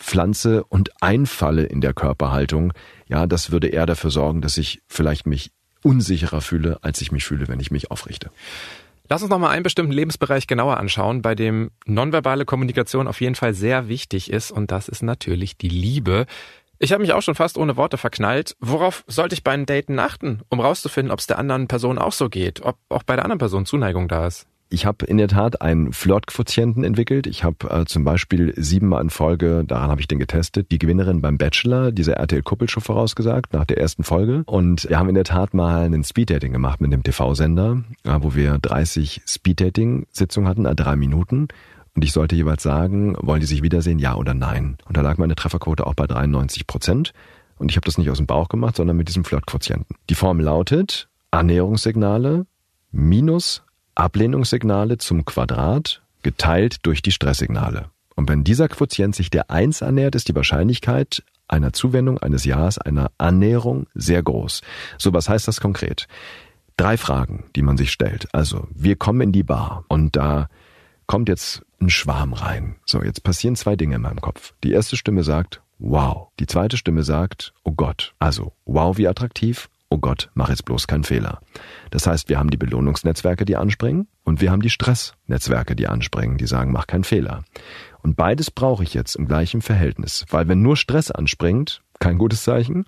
S1: pflanze und einfalle in der Körperhaltung, ja, das würde eher dafür sorgen, dass ich vielleicht mich unsicherer fühle, als ich mich fühle, wenn ich mich aufrichte.
S2: Lass uns noch mal einen bestimmten Lebensbereich genauer anschauen, bei dem nonverbale Kommunikation auf jeden Fall sehr wichtig ist und das ist natürlich die Liebe. Ich habe mich auch schon fast ohne Worte verknallt. Worauf sollte ich bei einem Daten achten, um rauszufinden, ob es der anderen Person auch so geht, ob auch bei der anderen Person Zuneigung da ist?
S1: Ich habe in der Tat einen Flirt-Quotienten entwickelt. Ich habe äh, zum Beispiel siebenmal in Folge, daran habe ich den getestet, die Gewinnerin beim Bachelor, dieser RTL-Kuppelshow vorausgesagt, nach der ersten Folge. Und wir haben in der Tat mal einen Speed-Dating gemacht mit dem TV-Sender, äh, wo wir 30 Speed-Dating-Sitzungen hatten, äh, drei Minuten. Und ich sollte jeweils sagen, wollen die sich wiedersehen, ja oder nein. Und da lag meine Trefferquote auch bei 93 Prozent. Und ich habe das nicht aus dem Bauch gemacht, sondern mit diesem Flirt-Quotienten. Die Formel lautet Annäherungssignale minus Ablehnungssignale zum Quadrat geteilt durch die Stresssignale. Und wenn dieser Quotient sich der 1 annähert, ist die Wahrscheinlichkeit einer Zuwendung, eines Ja's, einer Annäherung sehr groß. So, was heißt das konkret? Drei Fragen, die man sich stellt. Also, wir kommen in die Bar und da kommt jetzt ein Schwarm rein. So, jetzt passieren zwei Dinge in meinem Kopf. Die erste Stimme sagt, wow. Die zweite Stimme sagt, oh Gott. Also, wow, wie attraktiv oh Gott, mach jetzt bloß keinen Fehler. Das heißt, wir haben die Belohnungsnetzwerke, die anspringen, und wir haben die Stressnetzwerke, die anspringen, die sagen, mach keinen Fehler. Und beides brauche ich jetzt im gleichen Verhältnis, weil wenn nur Stress anspringt, kein gutes Zeichen.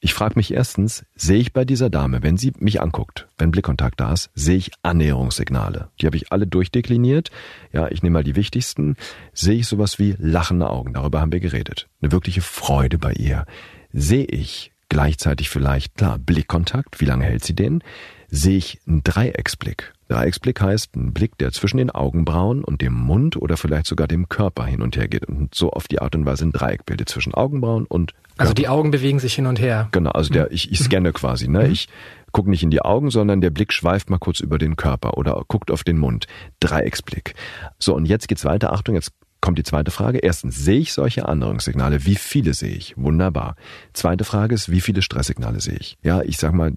S1: Ich frage mich erstens, sehe ich bei dieser Dame, wenn sie mich anguckt, wenn Blickkontakt da ist, sehe ich Annäherungssignale. Die habe ich alle durchdekliniert. Ja, ich nehme mal die wichtigsten. Sehe ich sowas wie lachende Augen, darüber haben wir geredet. Eine wirkliche Freude bei ihr. Sehe ich Gleichzeitig vielleicht, klar, Blickkontakt, wie lange hält sie den? Sehe ich einen Dreiecksblick. Dreiecksblick heißt ein Blick, der zwischen den Augenbrauen und dem Mund oder vielleicht sogar dem Körper hin und her geht und so auf die Art und Weise ein Dreieck bildet zwischen Augenbrauen und Körper.
S2: Also die Augen bewegen sich hin und her.
S1: Genau, also der, ich, ich scanne quasi, ne? Mhm. Ich gucke nicht in die Augen, sondern der Blick schweift mal kurz über den Körper oder guckt auf den Mund. Dreiecksblick. So, und jetzt geht's weiter. Achtung, jetzt kommt die zweite Frage. Erstens, sehe ich solche Annäherungssignale? Wie viele sehe ich? Wunderbar. Zweite Frage ist, wie viele Stresssignale sehe ich? Ja, ich sag mal,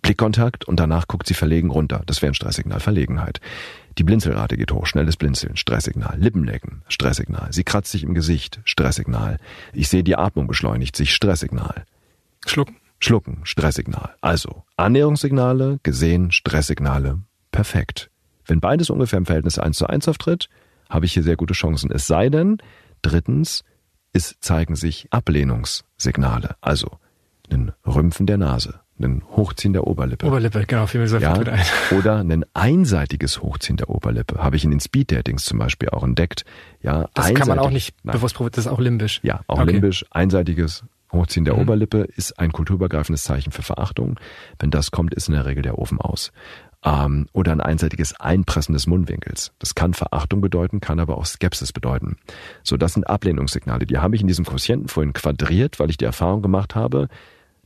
S1: Blickkontakt und danach guckt sie verlegen runter. Das wäre ein Stresssignal, Verlegenheit. Die Blinzelrate geht hoch, schnelles Blinzeln, Stresssignal. Lippenlecken, Stresssignal. Sie kratzt sich im Gesicht, Stresssignal. Ich sehe die Atmung beschleunigt sich, Stresssignal.
S2: Schlucken.
S1: Schlucken, Stresssignal. Also, Annäherungssignale, gesehen, Stresssignale. Perfekt. Wenn beides ungefähr im Verhältnis 1 zu 1 auftritt, habe ich hier sehr gute Chancen. Es sei denn, drittens, es zeigen sich Ablehnungssignale, also ein Rümpfen der Nase, ein Hochziehen der Oberlippe.
S2: Oberlippe, genau, fiel mir so ja, ein.
S1: Oder ein einseitiges Hochziehen der Oberlippe. Habe ich in den Speed-Datings zum Beispiel auch entdeckt. Ja,
S2: das kann man auch nicht nein. bewusst probieren, das ist auch limbisch.
S1: Ja, auch okay. limbisch, einseitiges Hochziehen der mhm. Oberlippe ist ein kulturübergreifendes Zeichen für Verachtung. Wenn das kommt, ist in der Regel der Ofen aus ähm, oder ein einseitiges Einpressen des Mundwinkels. Das kann Verachtung bedeuten, kann aber auch Skepsis bedeuten. So, das sind Ablehnungssignale. Die habe ich in diesem Quotienten vorhin quadriert, weil ich die Erfahrung gemacht habe,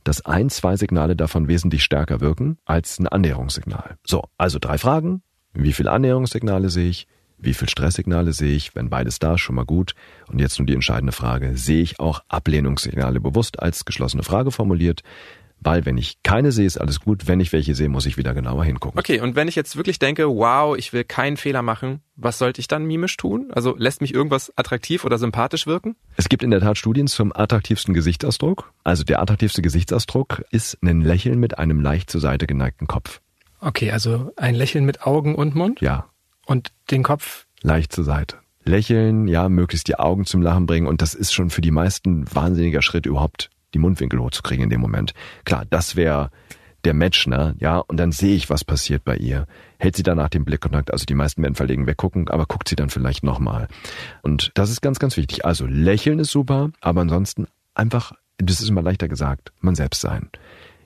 S1: dass ein, zwei Signale davon wesentlich stärker wirken als ein Annäherungssignal. So, also drei Fragen. Wie viele Annäherungssignale sehe ich? Wie viele Stresssignale sehe ich? Wenn beides da, schon mal gut. Und jetzt nur die entscheidende Frage. Sehe ich auch Ablehnungssignale bewusst als geschlossene Frage formuliert? Weil wenn ich keine sehe, ist alles gut. Wenn ich welche sehe, muss ich wieder genauer hingucken.
S2: Okay, und wenn ich jetzt wirklich denke, wow, ich will keinen Fehler machen, was sollte ich dann mimisch tun? Also lässt mich irgendwas attraktiv oder sympathisch wirken?
S1: Es gibt in der Tat Studien zum attraktivsten Gesichtsausdruck. Also der attraktivste Gesichtsausdruck ist ein Lächeln mit einem leicht zur Seite geneigten Kopf.
S2: Okay, also ein Lächeln mit Augen und Mund?
S1: Ja.
S2: Und den Kopf?
S1: Leicht zur Seite. Lächeln, ja, möglichst die Augen zum Lachen bringen und das ist schon für die meisten wahnsinniger Schritt überhaupt die Mundwinkel hochzukriegen in dem Moment. Klar, das wäre der Match, ne? Ja, und dann sehe ich, was passiert bei ihr. Hält sie danach den Blickkontakt, also die meisten werden verlegen weggucken, aber guckt sie dann vielleicht nochmal. Und das ist ganz, ganz wichtig. Also lächeln ist super, aber ansonsten einfach, das ist immer leichter gesagt, man selbst sein.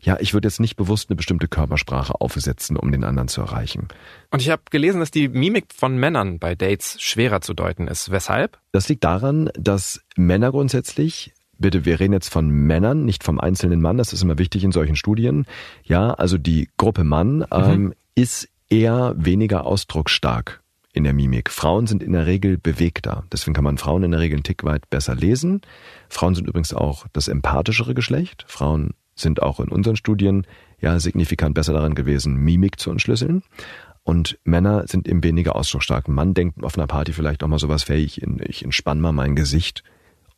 S1: Ja, ich würde jetzt nicht bewusst eine bestimmte Körpersprache aufsetzen, um den anderen zu erreichen.
S2: Und ich habe gelesen, dass die Mimik von Männern bei Dates schwerer zu deuten ist. Weshalb?
S1: Das liegt daran, dass Männer grundsätzlich Bitte, wir reden jetzt von Männern, nicht vom einzelnen Mann. Das ist immer wichtig in solchen Studien. Ja, also die Gruppe Mann mhm. ähm, ist eher weniger ausdrucksstark in der Mimik. Frauen sind in der Regel bewegter. Deswegen kann man Frauen in der Regel einen Tick weit besser lesen. Frauen sind übrigens auch das empathischere Geschlecht. Frauen sind auch in unseren Studien ja signifikant besser daran gewesen, Mimik zu entschlüsseln. Und Männer sind eben weniger ausdrucksstark. Ein Mann denkt auf einer Party vielleicht auch mal sowas fähig, ich entspanne mal mein Gesicht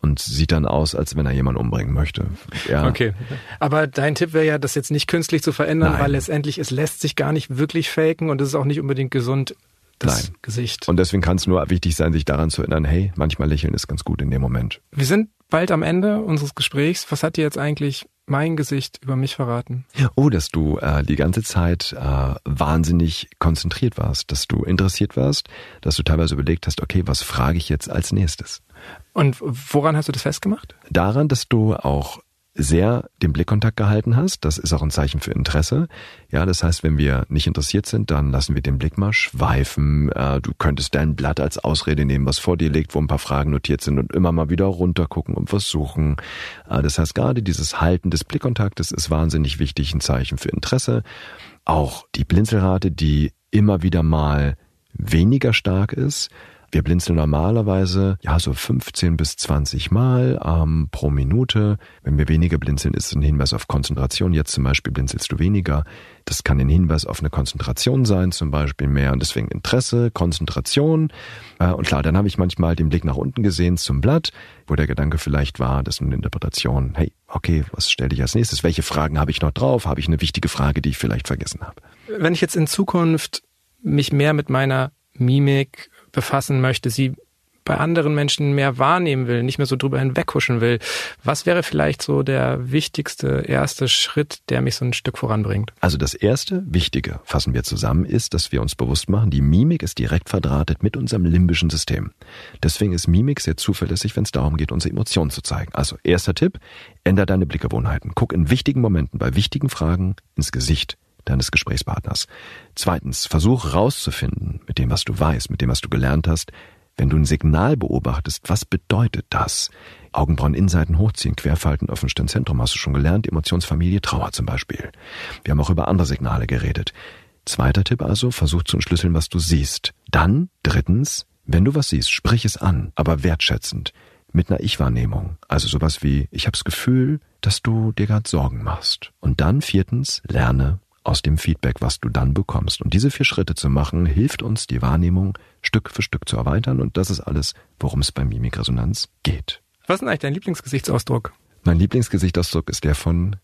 S1: und sieht dann aus, als wenn er jemanden umbringen möchte.
S2: Ja. Okay. Aber dein Tipp wäre ja, das jetzt nicht künstlich zu verändern, Nein. weil letztendlich es lässt sich gar nicht wirklich faken und es ist auch nicht unbedingt gesund, das Nein. Gesicht.
S1: Und deswegen kann es nur wichtig sein, sich daran zu erinnern, hey, manchmal lächeln ist ganz gut in dem Moment.
S2: Wir sind bald am Ende unseres Gesprächs. Was hat dir jetzt eigentlich mein Gesicht über mich verraten?
S1: Oh, dass du äh, die ganze Zeit äh, wahnsinnig konzentriert warst, dass du interessiert warst, dass du teilweise überlegt hast, okay, was frage ich jetzt als nächstes?
S2: Und woran hast du das festgemacht?
S1: Daran, dass du auch sehr den Blickkontakt gehalten hast. Das ist auch ein Zeichen für Interesse. Ja, das heißt, wenn wir nicht interessiert sind, dann lassen wir den Blick mal schweifen. Äh, du könntest dein Blatt als Ausrede nehmen, was vor dir liegt, wo ein paar Fragen notiert sind und immer mal wieder runtergucken und was suchen. Äh, das heißt, gerade dieses Halten des Blickkontaktes ist wahnsinnig wichtig, ein Zeichen für Interesse. Auch die Blinzelrate, die immer wieder mal weniger stark ist, wir blinzeln normalerweise ja so 15 bis 20 Mal ähm, pro Minute. Wenn wir weniger blinzeln, ist es ein Hinweis auf Konzentration. Jetzt zum Beispiel blinzelst du weniger. Das kann ein Hinweis auf eine Konzentration sein, zum Beispiel mehr. Und deswegen Interesse, Konzentration. Äh, und klar, dann habe ich manchmal den Blick nach unten gesehen zum Blatt, wo der Gedanke vielleicht war, das ist eine Interpretation. Hey, okay, was stelle ich als nächstes? Welche Fragen habe ich noch drauf? Habe ich eine wichtige Frage, die ich vielleicht vergessen habe?
S2: Wenn ich jetzt in Zukunft mich mehr mit meiner Mimik befassen möchte, sie bei anderen Menschen mehr wahrnehmen will, nicht mehr so drüber hinweghuschen will. Was wäre vielleicht so der wichtigste erste Schritt, der mich so ein Stück voranbringt?
S1: Also das erste Wichtige, fassen wir zusammen, ist, dass wir uns bewusst machen, die Mimik ist direkt verdrahtet mit unserem limbischen System. Deswegen ist Mimik sehr zuverlässig, wenn es darum geht, unsere Emotionen zu zeigen. Also erster Tipp, änder deine Blickgewohnheiten. Guck in wichtigen Momenten, bei wichtigen Fragen ins Gesicht deines Gesprächspartners. Zweitens, versuch rauszufinden mit dem, was du weißt, mit dem, was du gelernt hast, wenn du ein Signal beobachtest, was bedeutet das? Augenbrauen Innenseiten hochziehen, querfalten, offen Zentrum hast du schon gelernt, Emotionsfamilie, Trauer zum Beispiel. Wir haben auch über andere Signale geredet. Zweiter Tipp also, versuch zu entschlüsseln, was du siehst. Dann, drittens, wenn du was siehst, sprich es an, aber wertschätzend, mit einer Ich-Wahrnehmung. Also sowas wie, ich hab's Gefühl, dass du dir gerade Sorgen machst. Und dann viertens, lerne aus dem Feedback, was du dann bekommst. Und diese vier Schritte zu machen, hilft uns, die Wahrnehmung Stück für Stück zu erweitern. Und das ist alles, worum es bei Mimikresonanz geht.
S2: Was ist denn eigentlich dein Lieblingsgesichtsausdruck?
S1: Mein Lieblingsgesichtsausdruck ist der von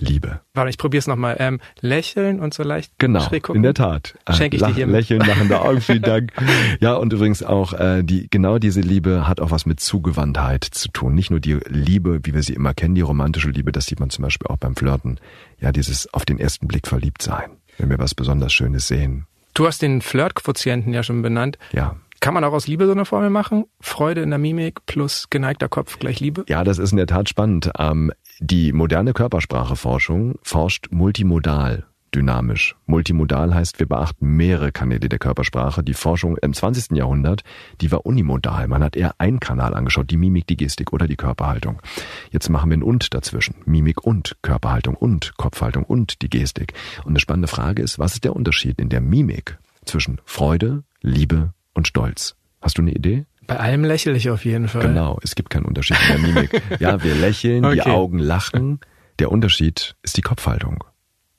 S1: Liebe.
S2: Warte, ich probier's nochmal. Ähm, lächeln und so leicht
S1: genau,
S2: schräg gucken.
S1: in der Tat.
S2: Schenke ich Lach, dir hier.
S1: Lächeln, lachende Augen, vielen Dank. Ja, und übrigens auch äh, die genau diese Liebe hat auch was mit Zugewandtheit zu tun. Nicht nur die Liebe, wie wir sie immer kennen, die romantische Liebe, das sieht man zum Beispiel auch beim Flirten. Ja, dieses auf den ersten Blick verliebt sein, wenn wir was besonders Schönes sehen.
S2: Du hast den Flirt-Quotienten ja schon benannt.
S1: Ja.
S2: Kann man auch aus Liebe so eine Formel machen? Freude in der Mimik plus geneigter Kopf gleich Liebe?
S1: Ja, das ist in der Tat spannend. Ähm, die moderne Körperspracheforschung forscht multimodal dynamisch. Multimodal heißt, wir beachten mehrere Kanäle der Körpersprache. Die Forschung im 20. Jahrhundert, die war unimodal. Man hat eher einen Kanal angeschaut, die Mimik, die Gestik oder die Körperhaltung. Jetzt machen wir ein und dazwischen. Mimik und Körperhaltung und Kopfhaltung und die Gestik. Und eine spannende Frage ist, was ist der Unterschied in der Mimik zwischen Freude, Liebe und Stolz. Hast du eine Idee?
S2: Bei allem lächle ich auf jeden Fall.
S1: Genau, es gibt keinen Unterschied in der Mimik. ja, wir lächeln, okay. die Augen lachen. Der Unterschied ist die Kopfhaltung.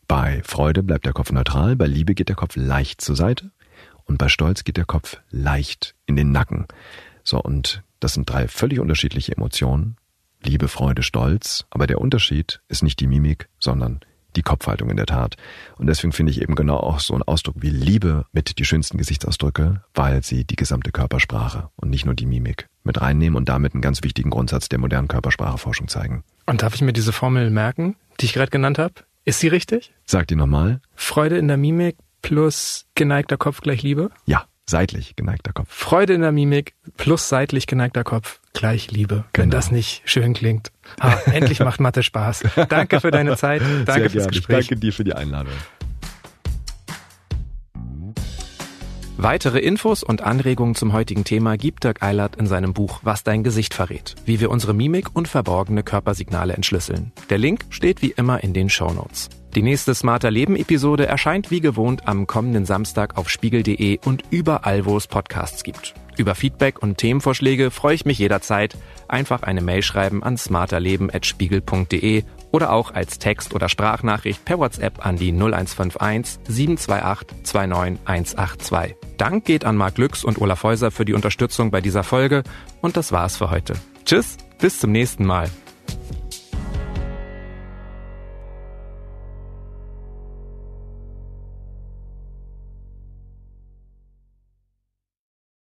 S1: Bei Freude bleibt der Kopf neutral, bei Liebe geht der Kopf leicht zur Seite und bei Stolz geht der Kopf leicht in den Nacken. So, und das sind drei völlig unterschiedliche Emotionen. Liebe, Freude, Stolz. Aber der Unterschied ist nicht die Mimik, sondern die Kopfhaltung in der Tat. Und deswegen finde ich eben genau auch so einen Ausdruck wie Liebe mit die schönsten Gesichtsausdrücke, weil sie die gesamte Körpersprache und nicht nur die Mimik mit reinnehmen und damit einen ganz wichtigen Grundsatz der modernen Körperspracheforschung zeigen.
S2: Und darf ich mir diese Formel merken, die ich gerade genannt habe? Ist sie richtig?
S1: Sag die nochmal.
S2: Freude in der Mimik plus geneigter Kopf gleich Liebe?
S1: Ja, seitlich geneigter Kopf.
S2: Freude in der Mimik plus seitlich geneigter Kopf gleich Liebe. Genau. Wenn das nicht schön klingt. Ah, endlich macht Mathe Spaß. Danke für deine Zeit. Danke fürs Gespräch.
S1: Danke dir für die Einladung.
S2: Weitere Infos und Anregungen zum heutigen Thema gibt Dirk Eilert in seinem Buch Was dein Gesicht verrät, wie wir unsere Mimik und verborgene Körpersignale entschlüsseln. Der Link steht wie immer in den Show Notes. Die nächste Smarter Leben Episode erscheint wie gewohnt am kommenden Samstag auf spiegel.de und überall, wo es Podcasts gibt. Über Feedback und Themenvorschläge freue ich mich jederzeit. Einfach eine Mail schreiben an smarterleben.spiegel.de oder auch als Text- oder Sprachnachricht per WhatsApp an die 0151 728 29182. Dank geht an Marc Lüx und Olaf Häuser für die Unterstützung bei dieser Folge und das war's für heute. Tschüss, bis zum nächsten Mal.